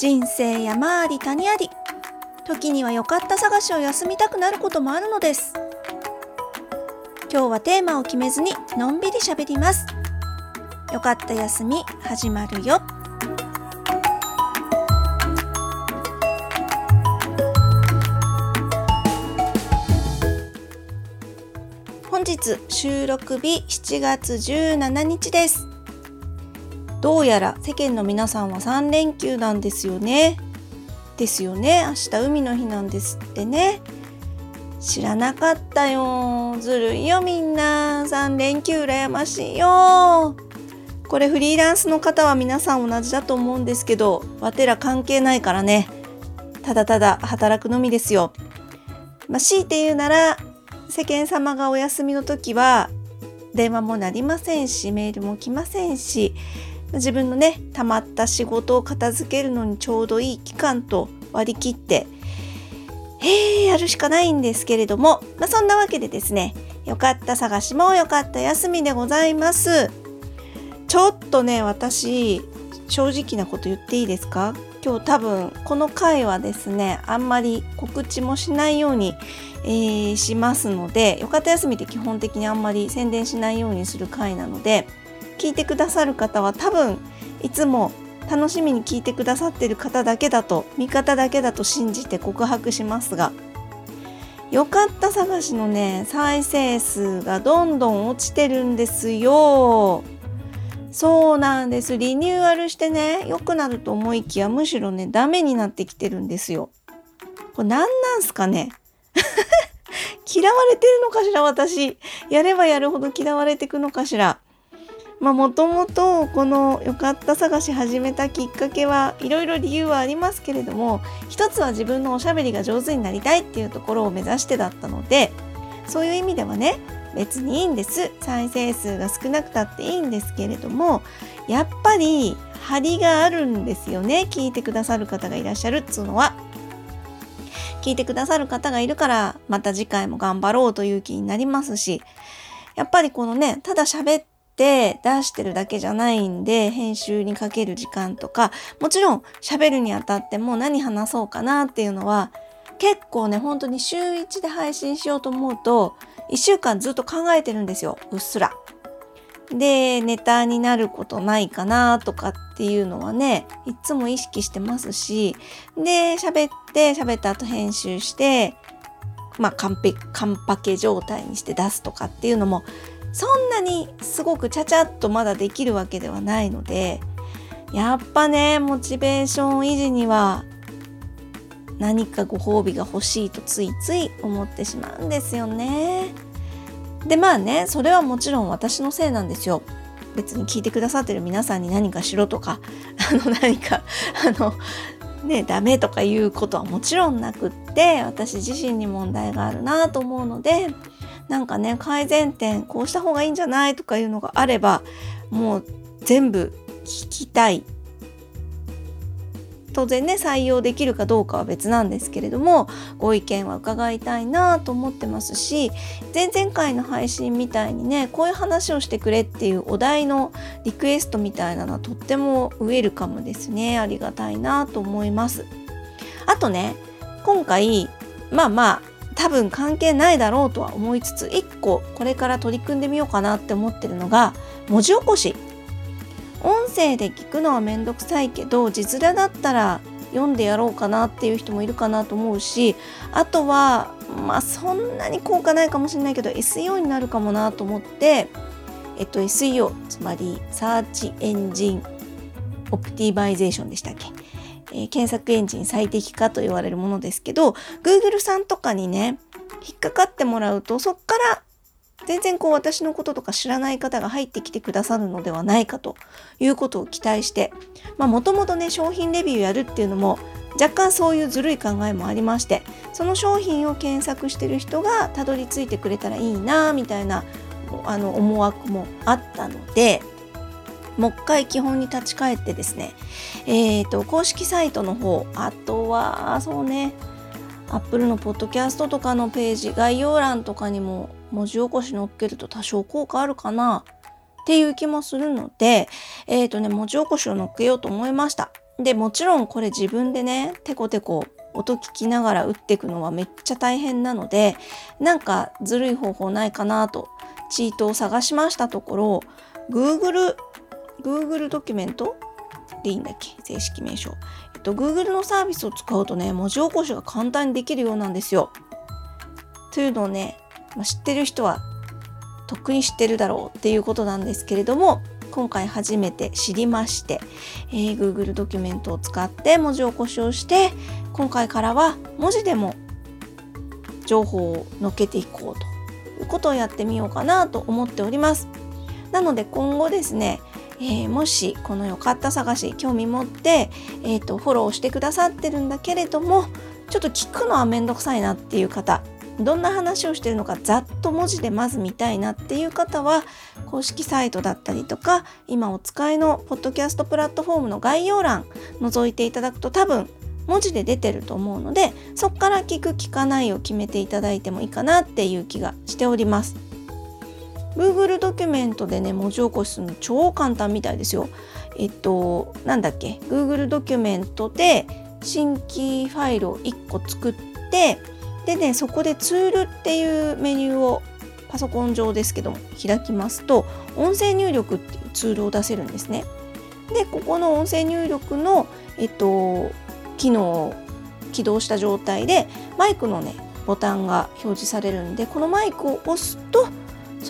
人生山あり谷あり。時には良かった探しを休みたくなることもあるのです。今日はテーマを決めずにのんびり喋ります。良かった休み始まるよ。本日収録日7月17日です。どうやら世間の皆さんは3連休なんですよね。ですよね。明日海の日なんですってね。知らなかったよ。ずるいよみんな。3連休羨ましいよ。これフリーランスの方は皆さん同じだと思うんですけど、わてら関係ないからね。ただただ働くのみですよ。まあ、強いて言うなら、世間様がお休みの時は電話も鳴りませんしメールも来ませんし自分のね溜まった仕事を片付けるのにちょうどいい期間と割り切ってえ、やるしかないんですけれども、まあ、そんなわけでですねよかった探しもよかった休みでございます。ちょっとね私正直なこと言っていいですか？今日多分この回はですねあんまり告知もしないように、えー、しますのでよかった休みって基本的にあんまり宣伝しないようにする回なので聞いてくださる方は多分いつも楽しみに聞いてくださってる方だけだと味方だけだと信じて告白しますがよかった探しのね再生数がどんどん落ちてるんですよ。そうなんです。リニューアルしてね良くなると思いきやむしろねダメになってきてるんですよ。これ何なんすかね？嫌われてるのかしら私。やればやるほど嫌われてくのかしら。まあもともとこのよかった探し始めたきっかけはいろいろ理由はありますけれども一つは自分のおしゃべりが上手になりたいっていうところを目指してだったのでそういう意味ではね別にいいんです再生数が少なくたっていいんですけれどもやっぱり張りがあるんですよね聞いてくださる方がいらっしゃるっつうのは。聞いてくださる方がいるからまた次回も頑張ろうという気になりますしやっぱりこのねただ喋って出してるだけじゃないんで、編集にかける時間とか、もちろん喋るにあたっても何話そうかなっていうのは、結構ね、本当に週1で配信しようと思うと、1週間ずっと考えてるんですよ、うっすら。で、ネタになることないかなとかっていうのはね、いつも意識してますし、で、喋って、喋った後編集して、まあ、完璧、カンパケ状態にして出すとかっていうのもそんなにすごくちゃちゃっとまだできるわけではないのでやっぱねモチベーション維持には何かご褒美が欲しいとついつい思ってしまうんですよね。でまあねそれはもちろん私のせいなんですよ。別に聞いてくださってる皆さんに何かしろとか あの何かあのねダメとかいうことはもちろんなくって私自身に問題があるなと思うのでなんかね改善点こうした方がいいんじゃないとかいうのがあればもう全部聞きたい。当然ね採用できるかどうかは別なんですけれどもご意見は伺いたいなと思ってますし前々回の配信みたいにねこういう話をしてくれっていうお題のリクエストみたいなのはとってもウェルカムですね。ありがたいなと思います。あとね今回まあまあ多分関係ないだろうとは思いつつ1個これから取り組んでみようかなって思ってるのが文字起こし。音声で聞くのはめんどくさいけど字面だったら読んでやろうかなっていう人もいるかなと思うしあとはまあそんなに効果ないかもしれないけど SEO になるかもなと思ってえっと SEO つまり search engine optimization でしたっけ？えー、検索エンジン最適化と言われるものですけど Google さんとかにね引っかかってもらうとそっから全然こう私のこととか知らない方が入ってきてくださるのではないかということを期待してまあもともとね商品レビューやるっていうのも若干そういうずるい考えもありましてその商品を検索してる人がたどり着いてくれたらいいなみたいなあの思惑もあったのでもう一回基本に立ち返ってですね、えっ、ー、と、公式サイトの方、あとは、そうね、Apple のポッドキャストとかのページ、概要欄とかにも文字起こし載っけると多少効果あるかなっていう気もするので、えっ、ー、とね、文字起こしを載っけようと思いました。でもちろんこれ自分でねテコテコ音聞きながら打っていくのはめっちゃ大変なのでなんかずるい方法ないかなとチートを探しましたところ Google Google ドキュメントでいいんだっけ？正式名称。えっと Google のサービスを使うとね文字起こしが簡単にできるようなんですよ。というのをね、まあ、知ってる人はとっくに知ってるだろうっていうことなんですけれども今回初めて知りまして、えー、Google ドキュメントを使って文字起こしをして今回からは文字でも情報を載っけていこうということをやってみようかなと思っております。なので今後ですね、えー、もしこのよかった探し興味持って、えーと、フォローしてくださってるんだけれどもちょっと聞くのはめんどくさいなっていう方どんな話をしてるのかざっと文字でまず見たいなっていう方は公式サイトだったりとか今お使いのポッドキャストプラットフォームの概要欄覗いていただくと多分文字で出てると思うのでそこから聞く聞かないを決めていただいてもいいかなっていう気がしております。Google ドキュメントでね文字起こしするの超簡単みたいですよ。えっとなんだっけ？Google ドキュメントで新規ファイルを1個作ってでねそこでツールっていうメニューをパソコン上ですけども開きますと音声入力っていうツールを出せるんですね。でここの音声入力の、えっと、機能を起動した状態でマイクのねボタンが表示されるんでこのマイクを押すと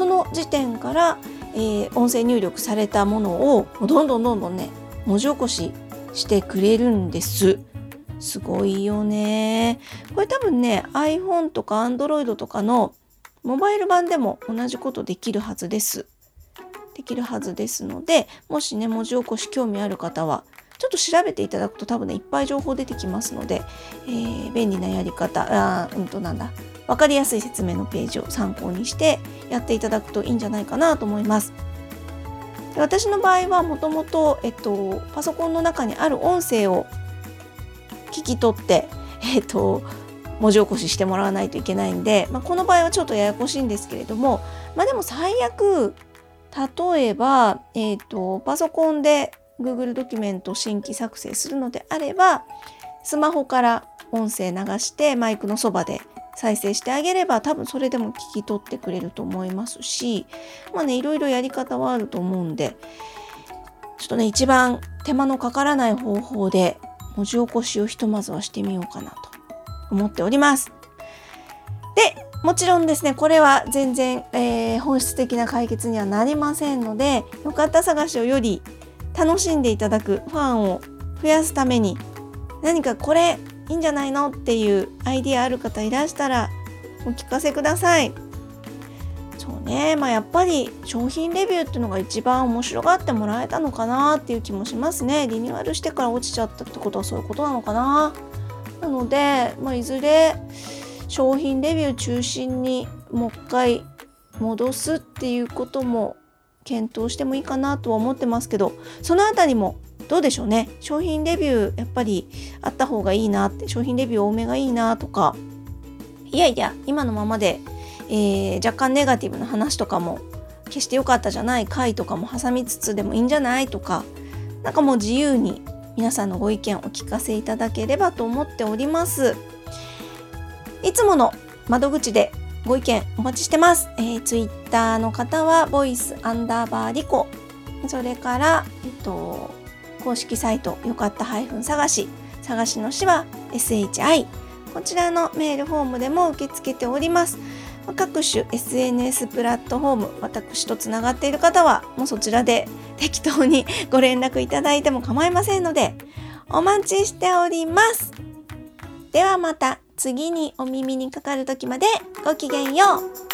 その時点から、えー、音声入力されたものをどんどんどんどんね文字起こししてくれるんです。すごいよね。これ多分ね iPhone とか Android とかのモバイル版でも同じことできるはずです。できるはずですのでもしね文字起こし興味ある方はちょっと調べていただくと多分ねいっぱい情報出てきますので、えー、便利なやり方あうんとなんだ分かりやすい説明のページを参考にしてやっていただくといいんじゃないかなと思います。で私の場合はもともと、えっと、パソコンの中にある音声を聞き取って、えっ、と、文字起こししてもらわないといけないんで、まあ、この場合はちょっとややこしいんですけれども、まあ、でも最悪例えば、えーと、パソコンで Google ドキュメント新規作成するのであればスマホから音声流してマイクのそばで再生してあげれば多分それでも聞き取ってくれると思いますしまあねいろいろやり方はあると思うんでちょっとね一番手間のかからない方法で文字起こしをひとまずはしてみようかなと思っております。で、もちろんですね、これは全然、えー、本質的な解決にはなりませんので、よかった探しをより楽しんでいただくファンを増やすために、何かこれいいんじゃないの？っていうアイディアある方いらしたらお聞かせください。そうね。まあやっぱり商品レビューっていうのが一番面白がってもらえたのかなっていう気もしますね。リニューアルしてから落ちちゃったってことはそういうことなのかな。なので、まあ、いずれ商品レビュー中心にもう一回戻すっていうことも検討してもいいかなとは思ってますけどそのあたりもどうでしょうね。商品レビューやっぱりあった方がいいなって商品レビュー多めがいいなとか。いやいや今のままでえー、若干ネガティブな話とかも決して良かったじゃない回とかも挟みつつでもいいんじゃないとか。なんかもう自由に皆さんのご意見をお聞かせいただければと思っております。いつもの窓口でご意見お待ちしてます、えー、ツイッターの方はボイスアンダーバーリコ。それからえっと公式サイトよかった探し探しの詩は SHI こちらのメールフォームでも受け付けております。各種 SNS プラットフォーム私とつながっている方はもうそちらで適当にご連絡いただいても構いませんのでお待ちしております。ではまた次にお耳にかかる時までごきげんよう。